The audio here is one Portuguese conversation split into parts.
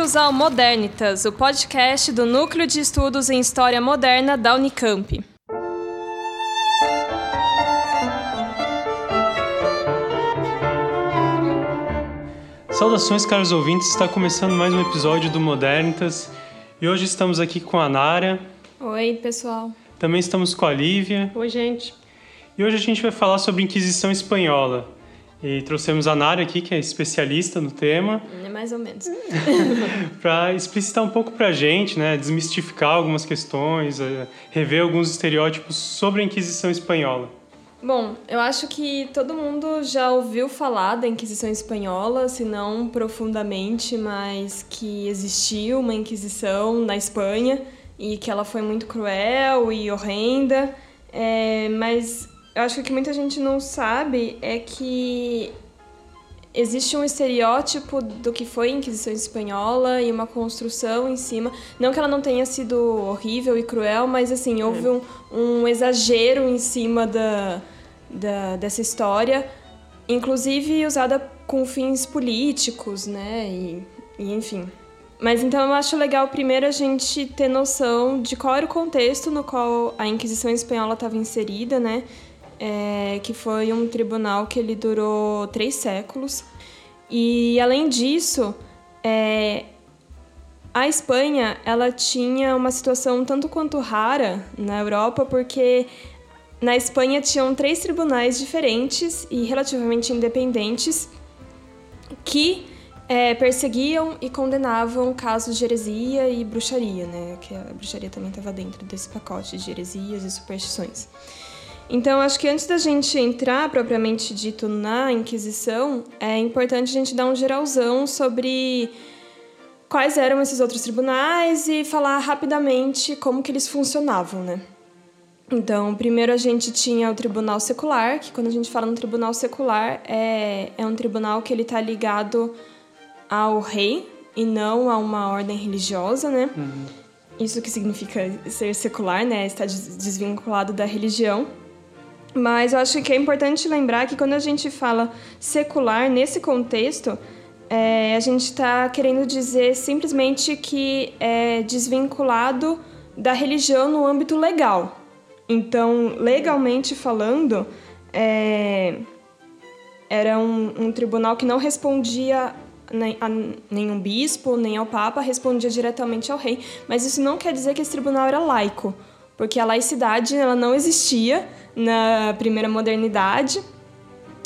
Bem-vindos ao Modernitas, o podcast do Núcleo de Estudos em História Moderna da Unicamp. Saudações, caros ouvintes, está começando mais um episódio do Modernitas e hoje estamos aqui com a Nara. Oi, pessoal. Também estamos com a Lívia. Oi, gente. E hoje a gente vai falar sobre Inquisição Espanhola. E trouxemos a Nara aqui, que é especialista no tema. É mais ou menos. para explicitar um pouco para a gente, né, desmistificar algumas questões, eh, rever alguns estereótipos sobre a Inquisição Espanhola. Bom, eu acho que todo mundo já ouviu falar da Inquisição Espanhola, se não profundamente, mas que existiu uma Inquisição na Espanha e que ela foi muito cruel e horrenda. É, mas eu acho que o que muita gente não sabe é que existe um estereótipo do que foi a Inquisição Espanhola e uma construção em cima. Não que ela não tenha sido horrível e cruel, mas assim, houve um, um exagero em cima da, da, dessa história, inclusive usada com fins políticos, né? E, e enfim. Mas então eu acho legal primeiro a gente ter noção de qual era o contexto no qual a Inquisição Espanhola estava inserida, né? É, que foi um tribunal que ele durou três séculos. E além disso, é, a Espanha ela tinha uma situação tanto quanto rara na Europa, porque na Espanha tinham três tribunais diferentes e relativamente independentes que é, perseguiam e condenavam casos de heresia e bruxaria, né? Que a bruxaria também estava dentro desse pacote de heresias e superstições. Então, acho que antes da gente entrar propriamente dito na Inquisição, é importante a gente dar um geralzão sobre quais eram esses outros tribunais e falar rapidamente como que eles funcionavam, né? Então, primeiro a gente tinha o tribunal secular, que quando a gente fala no tribunal secular, é, é um tribunal que ele está ligado ao rei e não a uma ordem religiosa, né? Uhum. Isso que significa ser secular, né? Está desvinculado da religião. Mas eu acho que é importante lembrar que quando a gente fala secular nesse contexto, é, a gente está querendo dizer simplesmente que é desvinculado da religião no âmbito legal. Então, legalmente falando, é, era um, um, tribunal que não respondia a nenhum bispo, nem ao papa, respondia diretamente ao rei. Mas isso não quer dizer que esse tribunal era laico, porque a laicidade ela não existia na primeira modernidade.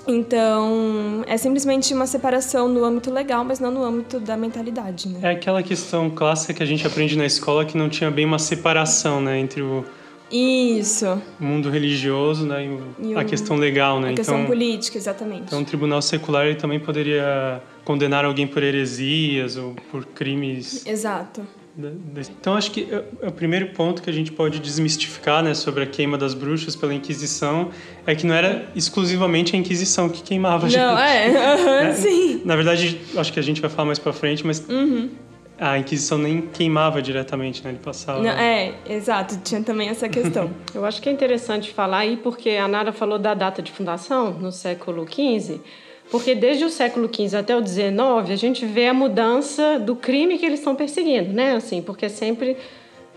Então, é simplesmente uma separação no âmbito legal, mas não no âmbito da mentalidade, né? É aquela questão clássica que a gente aprende na escola que não tinha bem uma separação, né, entre o isso. Mundo religioso, né, e, e a questão legal, né? A questão então, política, exatamente. Então, o tribunal secular ele também poderia condenar alguém por heresias ou por crimes. Exato. Então, acho que é, é o primeiro ponto que a gente pode desmistificar né, sobre a queima das bruxas pela Inquisição é que não era exclusivamente a Inquisição que queimava a gente. Não, é, uhum, sim. Na verdade, acho que a gente vai falar mais pra frente, mas uhum. a Inquisição nem queimava diretamente, né? Ele passava. Não, é, exato, tinha também essa questão. Eu acho que é interessante falar aí, porque a Nara falou da data de fundação, no século XV. Porque desde o século XV até o XIX, a gente vê a mudança do crime que eles estão perseguindo, né? Assim, porque é sempre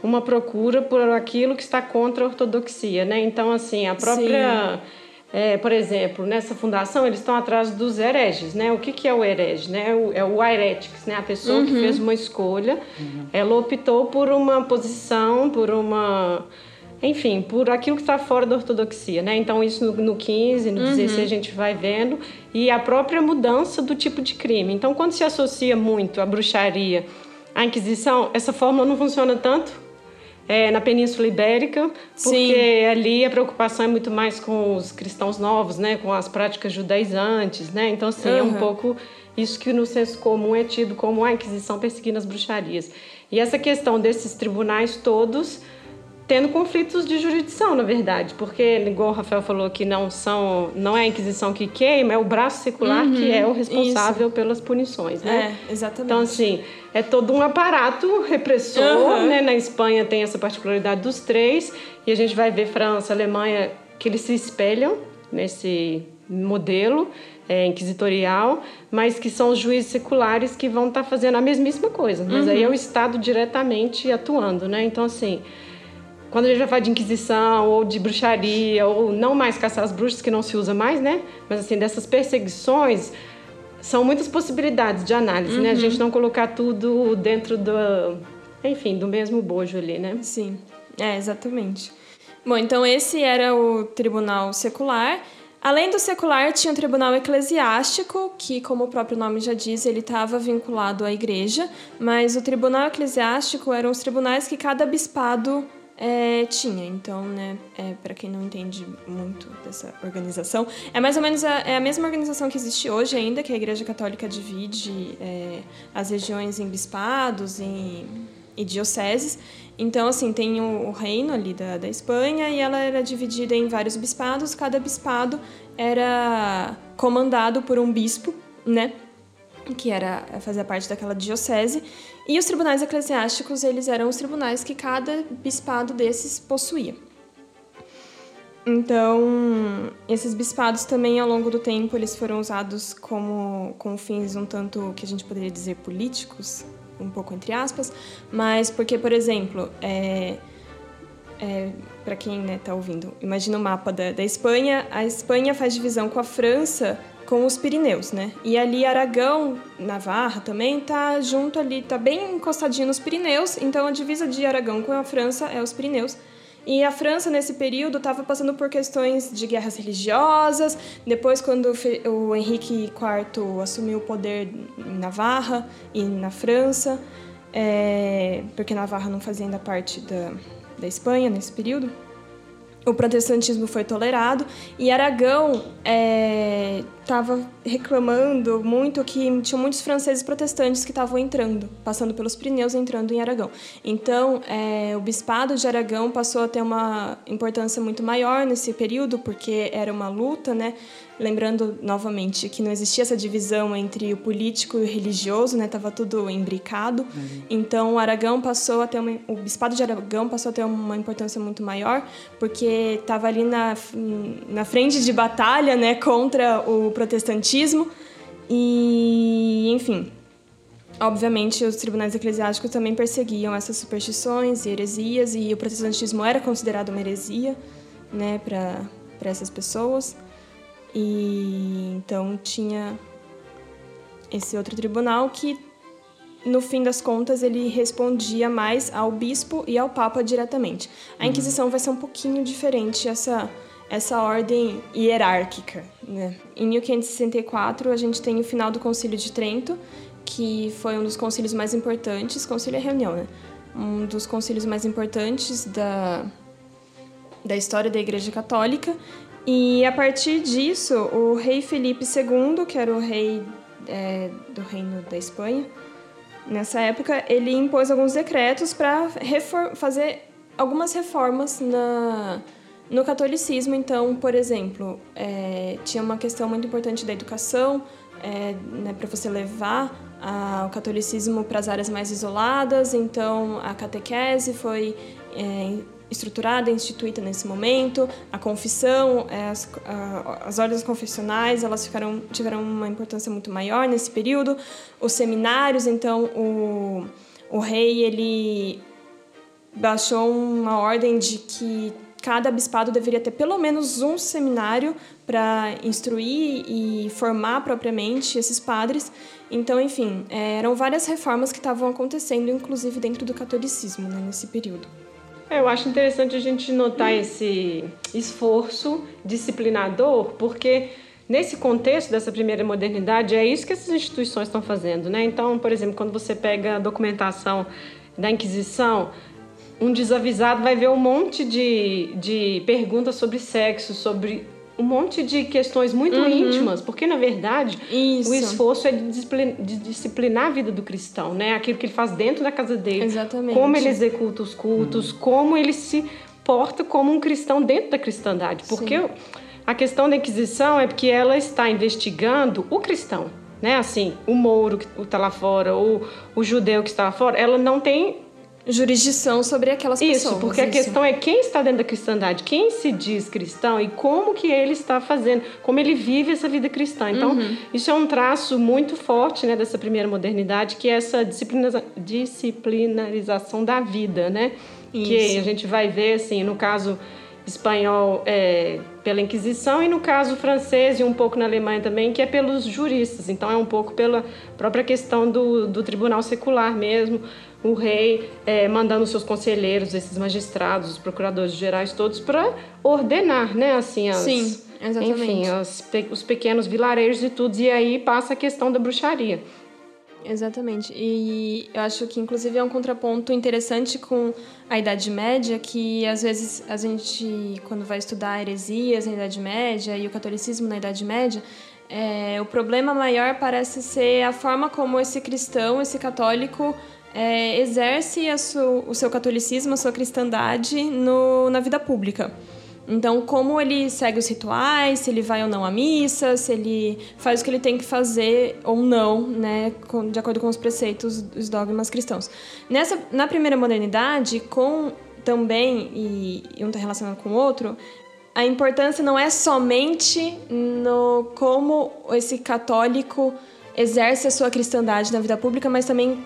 uma procura por aquilo que está contra a ortodoxia, né? Então, assim, a própria... É, por exemplo, nessa fundação eles estão atrás dos hereges, né? O que, que é o herege, né? É o heretics, né? A pessoa uhum. que fez uma escolha, uhum. ela optou por uma posição, por uma enfim, por aquilo que está fora da ortodoxia, né? Então isso no, no 15, no uhum. 16 a gente vai vendo e a própria mudança do tipo de crime. Então quando se associa muito a bruxaria à Inquisição, essa fórmula não funciona tanto é, na Península Ibérica, porque Sim. ali a preocupação é muito mais com os cristãos novos, né? Com as práticas judaizantes, né? Então assim uhum. é um pouco isso que no senso comum é tido como a Inquisição perseguindo as bruxarias. E essa questão desses tribunais todos tendo conflitos de jurisdição, na verdade, porque igual o Rafael falou que não são, não é a Inquisição que queima, é o braço secular uhum, que é o responsável isso. pelas punições, né? É, exatamente. Então assim, é todo um aparato repressor, uhum. né? Na Espanha tem essa particularidade dos três e a gente vai ver França, Alemanha que eles se espelham nesse modelo. é, inquisitorial, mas que são os juízes seculares que vão estar tá fazendo a mesmíssima coisa. Mas uhum. aí é o Estado diretamente atuando, né? Então, assim, quando a gente vai falar de inquisição ou de bruxaria, ou não mais caçar as bruxas, que não se usa mais, né? Mas, assim, dessas perseguições, são muitas possibilidades de análise, uhum. né? A uhum. gente não colocar tudo dentro do, enfim, do mesmo bojo ali, né? Sim, é, exatamente. Bom, então esse era o tribunal secular. Além do secular, tinha o tribunal eclesiástico, que, como o próprio nome já diz, ele estava vinculado à igreja, mas o tribunal eclesiástico eram os tribunais que cada bispado é, tinha. Então, né, é, para quem não entende muito dessa organização, é mais ou menos a, é a mesma organização que existe hoje ainda, que a Igreja Católica divide é, as regiões em bispados em, e dioceses. Então, assim, tem o, o reino ali da, da Espanha e ela era dividida em vários bispados. Cada bispado era comandado por um bispo, né? Que era fazia parte daquela diocese. E os tribunais eclesiásticos, eles eram os tribunais que cada bispado desses possuía. Então, esses bispados também, ao longo do tempo, eles foram usados como com fins um tanto que a gente poderia dizer políticos, um pouco entre aspas, mas porque, por exemplo, é, é, para quem está né, tá ouvindo, imagina o mapa da, da Espanha, a Espanha faz divisão com a França com os Pirineus, né? E ali Aragão, Navarra também tá junto ali, tá bem encostadinho nos Pirineus, então a divisa de Aragão com a França é os Pirineus. E a França, nesse período, estava passando por questões de guerras religiosas. Depois, quando o Henrique IV assumiu o poder em Navarra e na França, é, porque Navarra não fazia ainda parte da, da Espanha nesse período, o protestantismo foi tolerado e Aragão estava reclamando muito que tinha muitos franceses protestantes que estavam entrando, passando pelos Pirineus, entrando em Aragão. Então, é, o bispado de Aragão passou a ter uma importância muito maior nesse período, porque era uma luta, né? Lembrando novamente que não existia essa divisão entre o político e o religioso, né? Tava tudo imbricado. Uhum. Então, o Aragão passou a ter uma, o bispado de Aragão passou a ter uma importância muito maior, porque estava ali na, na frente de batalha, né, contra o protestantismo. E, enfim, obviamente os tribunais eclesiásticos também perseguiam essas superstições e heresias e o protestantismo era considerado uma heresia, né, para para essas pessoas. E então tinha esse outro tribunal que no fim das contas ele respondia mais ao bispo e ao papa diretamente. A uhum. Inquisição vai ser um pouquinho diferente essa essa ordem hierárquica. Né? Em 1564 a gente tem o final do Concílio de Trento, que foi um dos concílios mais importantes, concílio é reunião, né? Um dos concílios mais importantes da da história da Igreja Católica e a partir disso, o rei Felipe II, que era o rei é, do Reino da Espanha, nessa época, ele impôs alguns decretos para fazer algumas reformas na, no catolicismo. Então, por exemplo, é, tinha uma questão muito importante da educação, é, né, para você levar a, o catolicismo para as áreas mais isoladas. Então, a catequese foi é, estruturada, instituída nesse momento. A confissão, é, as, as ordens confessionais, elas ficaram, tiveram uma importância muito maior nesse período. Os seminários, então, o, o rei, ele baixou uma ordem de que cada bispado deveria ter pelo menos um seminário para instruir e formar propriamente esses padres. Então, enfim, é, eram várias reformas que estavam acontecendo, inclusive dentro do catolicismo, né, nesse período. É, eu acho interessante a gente notar esse esforço disciplinador, porque nesse contexto dessa primeira modernidade é isso que essas instituições estão fazendo, né? Então, por exemplo, quando você pega a documentação da Inquisição, um desavisado vai ver um monte de, de perguntas sobre sexo, sobre um monte de questões muito uhum. íntimas, porque na verdade Isso. o esforço é de disciplinar, de disciplinar, a vida do cristão, né? Aquilo que ele faz dentro da casa dele, Exatamente. como ele executa os cultos, uhum. como ele se porta como um cristão dentro da cristandade, porque Sim. a questão da Inquisição é porque ela está investigando o cristão, né? Assim, o mouro que está lá fora, o, o judeu que está lá fora, ela não tem jurisdição sobre aquelas isso, pessoas. Porque isso, porque a questão é quem está dentro da cristandade, quem se diz cristão e como que ele está fazendo, como ele vive essa vida cristã. Então, uhum. isso é um traço muito forte né, dessa primeira modernidade, que é essa disciplina, disciplinarização da vida, né? Isso. Que a gente vai ver, assim, no caso espanhol é, pela Inquisição e no caso francês e um pouco na Alemanha também, que é pelos juristas. Então é um pouco pela própria questão do, do tribunal secular mesmo, o rei é, mandando seus conselheiros, esses magistrados, os procuradores gerais todos para ordenar, né, assim, as, Sim, exatamente. enfim, as, os pequenos vilarejos e tudo. E aí passa a questão da bruxaria. Exatamente. E eu acho que, inclusive, é um contraponto interessante com a Idade Média, que às vezes a gente, quando vai estudar heresias na Idade Média e o catolicismo na Idade Média, é, o problema maior parece ser a forma como esse cristão, esse católico, é, exerce o seu catolicismo, a sua cristandade no, na vida pública. Então, como ele segue os rituais, se ele vai ou não à missa, se ele faz o que ele tem que fazer ou não, né, de acordo com os preceitos dos dogmas cristãos. Nessa, na primeira modernidade, com também, e, e um está relacionado com o outro, a importância não é somente no como esse católico exerce a sua cristandade na vida pública, mas também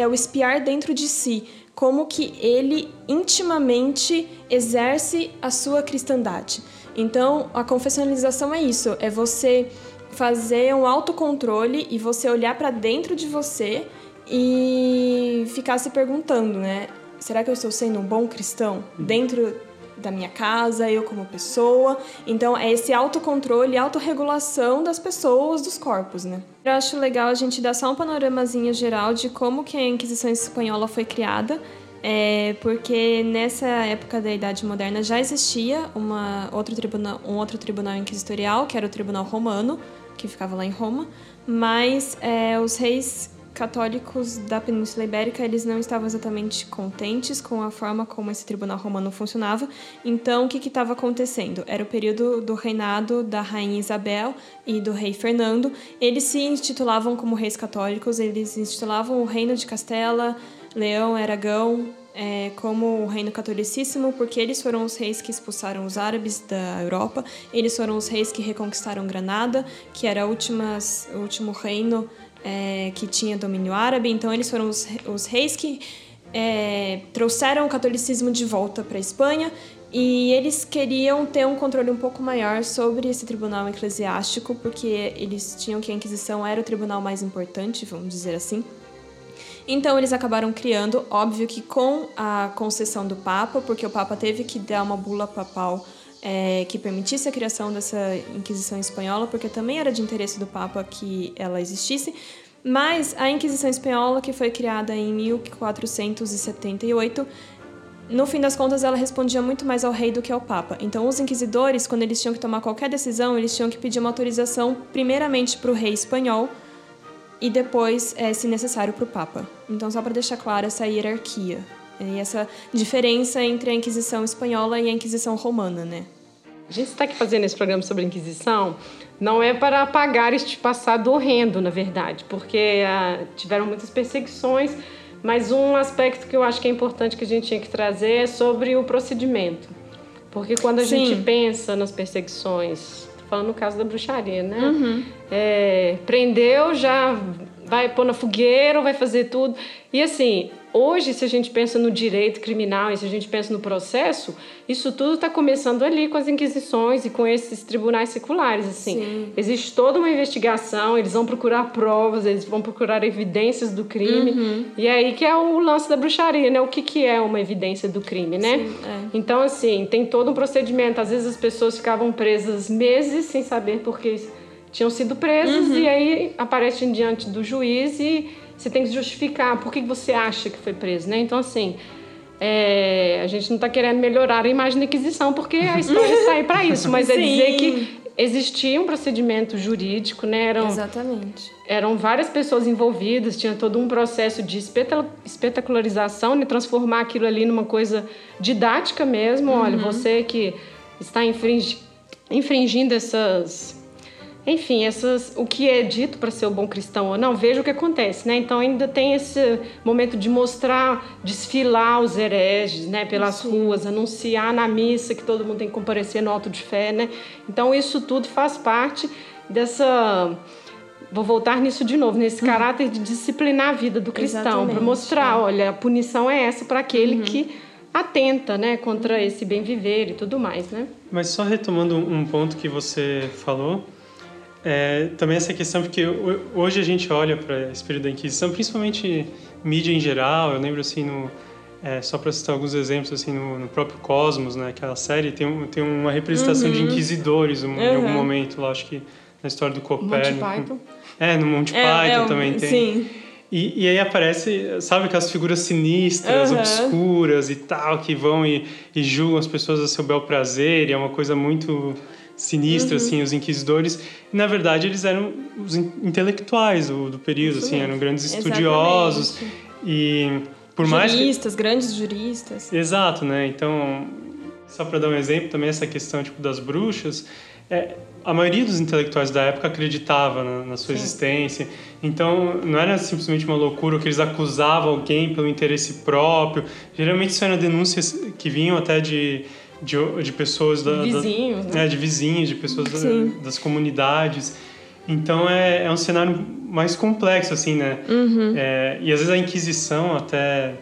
é o espiar dentro de si como que ele intimamente exerce a sua cristandade. Então, a confessionalização é isso, é você fazer um autocontrole e você olhar para dentro de você e ficar se perguntando, né? Será que eu estou sendo um bom cristão dentro da minha casa, eu como pessoa. Então, é esse autocontrole e autorregulação das pessoas, dos corpos, né? Eu acho legal a gente dar só um panoramazinho geral de como que a Inquisição Espanhola foi criada, é, porque nessa época da Idade Moderna já existia uma, outro tribunal, um outro tribunal inquisitorial, que era o Tribunal Romano, que ficava lá em Roma, mas é, os reis católicos da Península Ibérica eles não estavam exatamente contentes com a forma como esse tribunal romano funcionava. Então, o que estava acontecendo? Era o período do reinado da rainha Isabel e do rei Fernando. Eles se intitulavam como reis católicos, eles intitulavam o Reino de Castela, Leão, Aragão, é, como o reino catolicíssimo, porque eles foram os reis que expulsaram os árabes da Europa, eles foram os reis que reconquistaram Granada, que era últimas, o último reino é, que tinha domínio árabe, então eles foram os, os reis que é, trouxeram o catolicismo de volta para a Espanha e eles queriam ter um controle um pouco maior sobre esse tribunal eclesiástico, porque eles tinham que a Inquisição era o tribunal mais importante, vamos dizer assim. Então eles acabaram criando, óbvio que com a concessão do Papa, porque o Papa teve que dar uma bula papal é, que permitisse a criação dessa Inquisição Espanhola, porque também era de interesse do Papa que ela existisse. Mas a Inquisição Espanhola, que foi criada em 1478, no fim das contas, ela respondia muito mais ao rei do que ao papa. Então, os inquisidores, quando eles tinham que tomar qualquer decisão, eles tinham que pedir uma autorização, primeiramente para o rei espanhol e depois, é, se necessário, para o papa. Então, só para deixar clara essa hierarquia. E essa diferença entre a Inquisição espanhola e a Inquisição romana, né? A gente está aqui fazendo esse programa sobre a Inquisição não é para apagar este passado horrendo, na verdade, porque ah, tiveram muitas perseguições, mas um aspecto que eu acho que é importante que a gente tinha que trazer é sobre o procedimento. Porque quando a Sim. gente pensa nas perseguições, falando no caso da bruxaria, né? Uhum. É, prendeu, já vai pôr na fogueira, vai fazer tudo. E assim, Hoje, se a gente pensa no direito criminal e se a gente pensa no processo, isso tudo está começando ali com as inquisições e com esses tribunais seculares. Assim, Sim. existe toda uma investigação, eles vão procurar provas, eles vão procurar evidências do crime. Uhum. E aí que é o lance da bruxaria, né? O que, que é uma evidência do crime, né? Sim, é. Então, assim, tem todo um procedimento. Às vezes as pessoas ficavam presas meses sem saber por que tinham sido presas uhum. e aí aparecem diante do juiz e você tem que justificar por que você acha que foi preso, né? Então, assim, é, a gente não está querendo melhorar a imagem da Inquisição, porque a história está aí para isso, mas é dizer que existia um procedimento jurídico, né? Eram, Exatamente. Eram várias pessoas envolvidas, tinha todo um processo de espetacularização, né? transformar aquilo ali numa coisa didática mesmo. Uhum. Olha, você que está infringi infringindo essas enfim, essas, o que é dito para ser o bom cristão ou não, veja o que acontece, né? Então ainda tem esse momento de mostrar, desfilar os hereges, né, pelas Sim. ruas, anunciar na missa que todo mundo tem que comparecer no alto de fé, né? Então isso tudo faz parte dessa vou voltar nisso de novo, nesse uhum. caráter de disciplinar a vida do cristão, para mostrar, é. olha, a punição é essa para aquele uhum. que atenta, né, contra esse bem viver e tudo mais, né? Mas só retomando um ponto que você falou, é, também essa questão, porque hoje a gente olha para esse período da Inquisição, principalmente mídia em geral, eu lembro assim, no, é, só para citar alguns exemplos, assim, no, no, próprio Cosmos, né, aquela série, tem, um, tem uma representação uhum. de inquisidores um, uhum. em algum momento lá, acho que na história do Copérnico. Monty Python. É, no Monty é, Python é, também tem. Sim. E, e aí aparece, sabe, aquelas figuras sinistras, uhum. obscuras e tal, que vão e, e julgam as pessoas a seu bel prazer, e é uma coisa muito sinistra, uhum. assim, os inquisidores. E, na verdade, eles eram os intelectuais do, do período, Isso assim, mesmo. eram grandes estudiosos. Exatamente. E por juristas, mais Juristas, grandes juristas. Exato, né? Então, só para dar um exemplo também, essa questão, tipo, das bruxas... É, a maioria dos intelectuais da época acreditava na, na sua Sim. existência. Então, não era simplesmente uma loucura que eles acusavam alguém pelo interesse próprio. Geralmente, isso eram denúncias que vinham até de de, de pessoas da, vizinhos, da, né? é, de vizinhos, de pessoas da, das comunidades. Então é, é um cenário mais complexo, assim, né? Uhum. É, e às vezes a Inquisição até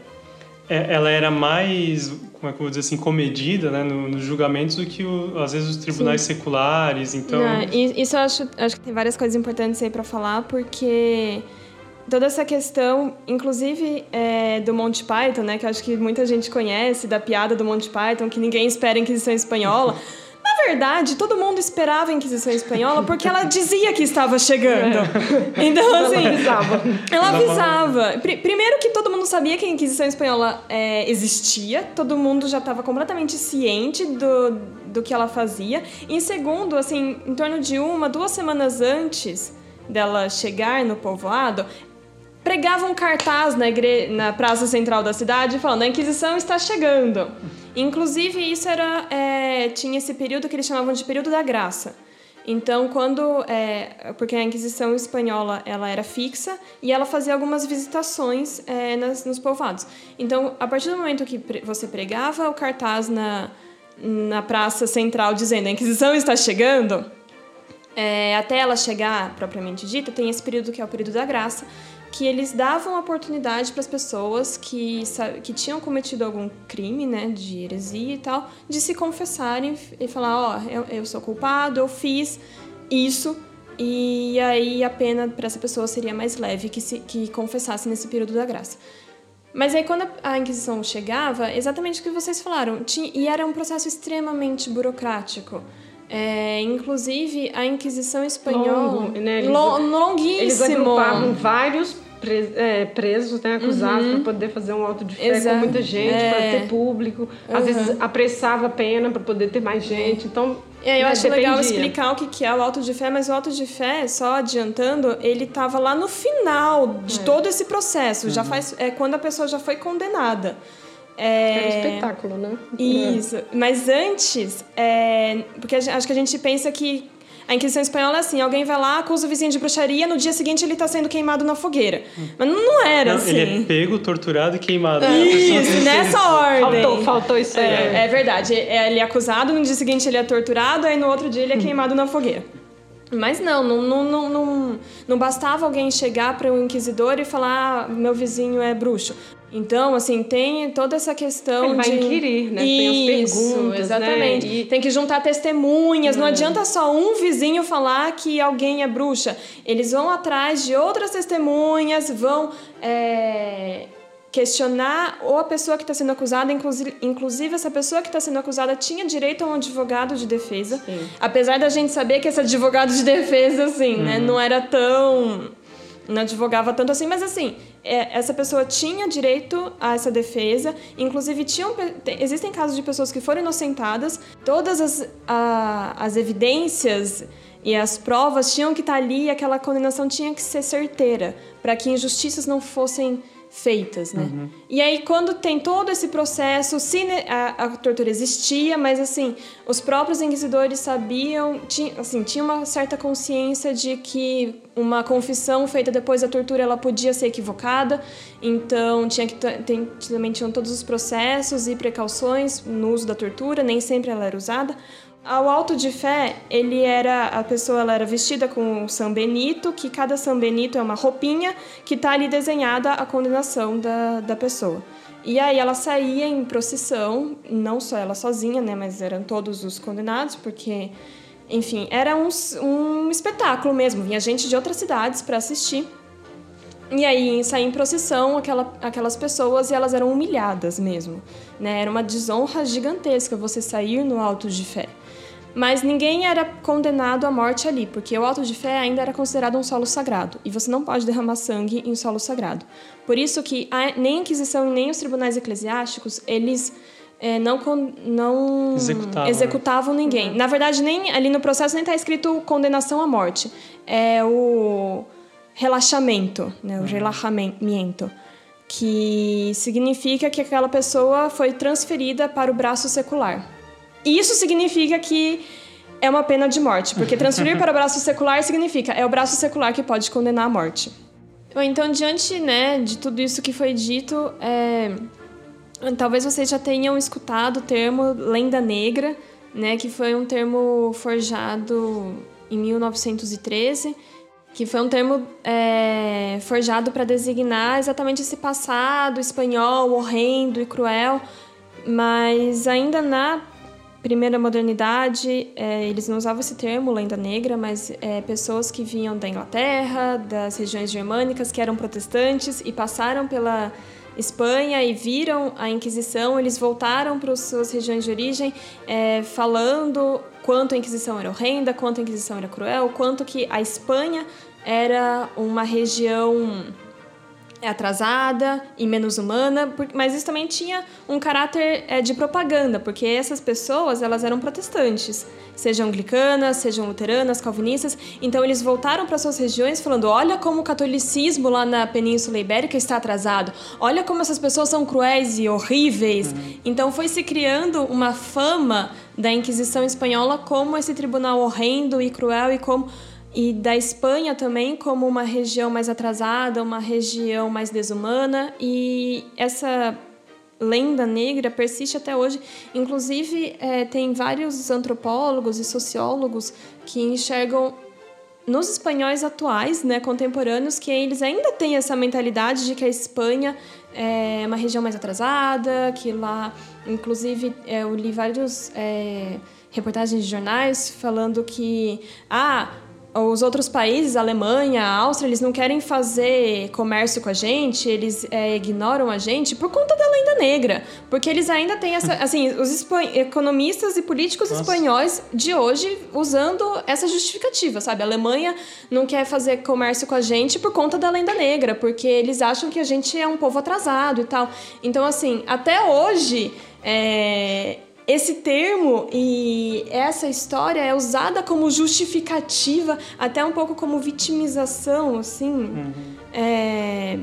é, ela era mais, como é que eu vou dizer assim, comedida, né, no, nos julgamentos do que o, às vezes os tribunais Sim. seculares. Então Não, isso eu acho, acho que tem várias coisas importantes aí para falar, porque toda essa questão, inclusive é, do Monty Python, né, que acho que muita gente conhece, da piada do Monty Python, que ninguém espera a Inquisição Espanhola. Na verdade, todo mundo esperava a Inquisição Espanhola porque ela dizia que estava chegando. É. Então, assim. Ela avisava. Ela avisava. Primeiro que todo mundo sabia que a Inquisição Espanhola é, existia, todo mundo já estava completamente ciente do, do que ela fazia. E segundo, assim, em torno de uma, duas semanas antes dela chegar no povoado, pregava um cartaz na, igre... na praça central da cidade falando a Inquisição está chegando. Inclusive, isso era é, tinha esse período que eles chamavam de período da graça. Então, quando... É, porque a Inquisição espanhola ela era fixa e ela fazia algumas visitações é, nas, nos povoados. Então, a partir do momento que você pregava o cartaz na, na praça central dizendo a Inquisição está chegando... É, até ela chegar propriamente dita, tem esse período que é o período da graça, que eles davam oportunidade para as pessoas que, que tinham cometido algum crime, né, de heresia e tal, de se confessarem e falar, ó, oh, eu, eu sou culpado, eu fiz isso, e aí a pena para essa pessoa seria mais leve que se que confessasse nesse período da graça. Mas aí quando a Inquisição chegava, exatamente o que vocês falaram, tinha, e era um processo extremamente burocrático. É, inclusive, a Inquisição Espanhola... Longo, né? Eles, longuíssimo. Eles agrupavam vários é, presos, né, acusados uhum. para poder fazer um auto de fé Exato. com muita gente, é. para ter público. Às uhum. vezes apressava a pena para poder ter mais gente. Então, é, eu né, acho dependia. legal explicar o que é o auto de fé, mas o auto de fé, só adiantando, ele estava lá no final de é. todo esse processo. Uhum. Já faz é quando a pessoa já foi condenada. É... Era um espetáculo, né? Isso. Mas antes, é... porque acho que a gente pensa que a Inquisição Espanhola é assim: alguém vai lá, acusa o vizinho de bruxaria, no dia seguinte ele está sendo queimado na fogueira. Mas não era não, assim. Ele é pego, torturado e queimado. É. Isso, nessa ordem. Faltou, faltou isso aí. É, é verdade. É, ele é acusado, no dia seguinte ele é torturado, aí no outro dia ele é queimado na fogueira. Mas não, não, não, não, não, não bastava alguém chegar para um inquisidor e falar: ah, meu vizinho é bruxo. Então, assim, tem toda essa questão Ele vai de... inquirir, né? Isso, tem as perguntas, né? exatamente. Né? E... Tem que juntar testemunhas. Não. não adianta só um vizinho falar que alguém é bruxa. Eles vão atrás de outras testemunhas, vão é, questionar ou a pessoa que está sendo acusada, inclusive, essa pessoa que está sendo acusada tinha direito a um advogado de defesa. Sim. Apesar da gente saber que esse advogado de defesa, assim, né, uhum. né, não era tão não advogava tanto assim, mas assim, é, essa pessoa tinha direito a essa defesa, inclusive tinham, existem casos de pessoas que foram inocentadas, todas as, a, as evidências e as provas tinham que estar ali, aquela condenação tinha que ser certeira, para que injustiças não fossem feitas, né? Uhum. E aí, quando tem todo esse processo, sim, a, a, tortura existia, mas assim, os próprios inquisidores sabiam, tinha, assim, tinha uma certa consciência de que uma confissão feita depois da tortura ela podia ser equivocada, então tinha que tem, também tinham todos os processos e precauções no uso da tortura, nem sempre ela era usada. Ao alto de fé, ele era a pessoa ela era vestida com o São Benito, que cada São Benito é uma roupinha que está ali desenhada a condenação da, da pessoa. E aí ela saía em procissão, não só ela sozinha, né, mas eram todos os condenados, porque, enfim, era um, um espetáculo mesmo. Vinha gente de outras cidades para assistir. E aí saía em procissão aquela, aquelas pessoas e elas eram humilhadas mesmo. Né? Era uma desonra gigantesca você sair no alto de fé. Mas ninguém era condenado à morte ali, porque o auto de fé ainda era considerado um solo sagrado, e você não pode derramar sangue em solo sagrado. Por isso que a, nem a Inquisição nem os tribunais eclesiásticos, eles é, não, não executavam, né? executavam né? ninguém. Na verdade, nem ali no processo nem está escrito condenação à morte. É o relaxamento, né? o uhum. relaxamento, que significa que aquela pessoa foi transferida para o braço secular. Isso significa que é uma pena de morte, porque transferir para o braço secular significa é o braço secular que pode condenar à morte. Então, diante né, de tudo isso que foi dito, é... talvez vocês já tenham escutado o termo lenda negra, né, que foi um termo forjado em 1913, que foi um termo é, forjado para designar exatamente esse passado espanhol horrendo e cruel, mas ainda na primeira modernidade, é, eles não usavam esse termo, lenda negra, mas é, pessoas que vinham da Inglaterra, das regiões germânicas, que eram protestantes e passaram pela Espanha e viram a Inquisição, eles voltaram para as suas regiões de origem falando quanto a Inquisição era horrenda, quanto a Inquisição era cruel, quanto que a Espanha era uma região atrasada e menos humana, mas isso também tinha um caráter é, de propaganda, porque essas pessoas elas eram protestantes, sejam anglicanas, sejam luteranas, calvinistas, então eles voltaram para suas regiões falando: olha como o catolicismo lá na Península Ibérica está atrasado, olha como essas pessoas são cruéis e horríveis. Uhum. Então foi se criando uma fama da Inquisição espanhola como esse tribunal horrendo e cruel e como e da Espanha também como uma região mais atrasada, uma região mais desumana e essa lenda negra persiste até hoje. Inclusive, é, tem vários antropólogos e sociólogos que enxergam nos espanhóis atuais, né, contemporâneos, que eles ainda têm essa mentalidade de que a Espanha é uma região mais atrasada, que lá, inclusive, é, eu li vários é, reportagens de jornais falando que ah, os outros países, Alemanha, Áustria, eles não querem fazer comércio com a gente, eles é, ignoram a gente por conta da lenda negra. Porque eles ainda têm essa. Assim, os economistas e políticos Nossa. espanhóis de hoje usando essa justificativa, sabe? A Alemanha não quer fazer comércio com a gente por conta da lenda negra, porque eles acham que a gente é um povo atrasado e tal. Então, assim, até hoje. É, esse termo e essa história é usada como justificativa, até um pouco como vitimização, assim, uhum. é,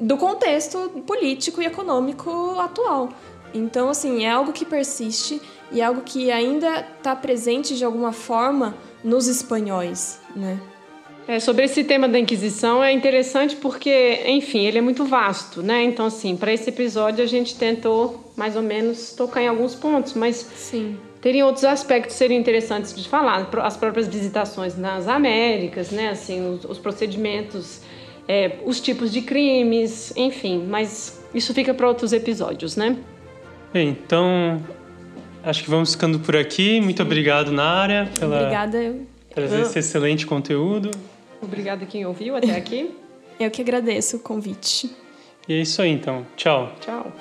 do contexto político e econômico atual. Então, assim, é algo que persiste e é algo que ainda está presente de alguma forma nos espanhóis, né? É, sobre esse tema da Inquisição é interessante porque, enfim, ele é muito vasto, né? Então, assim, para esse episódio a gente tentou mais ou menos tocar em alguns pontos, mas Sim. teriam outros aspectos que seriam interessantes de falar, as próprias visitações nas Américas, né? Assim, os, os procedimentos, é, os tipos de crimes, enfim, mas isso fica para outros episódios, né? Bem, então acho que vamos ficando por aqui. Muito obrigado, Nária, pela Obrigada. trazer esse excelente conteúdo. Obrigada quem ouviu até aqui. Eu que agradeço o convite. E é isso aí, então. Tchau. Tchau.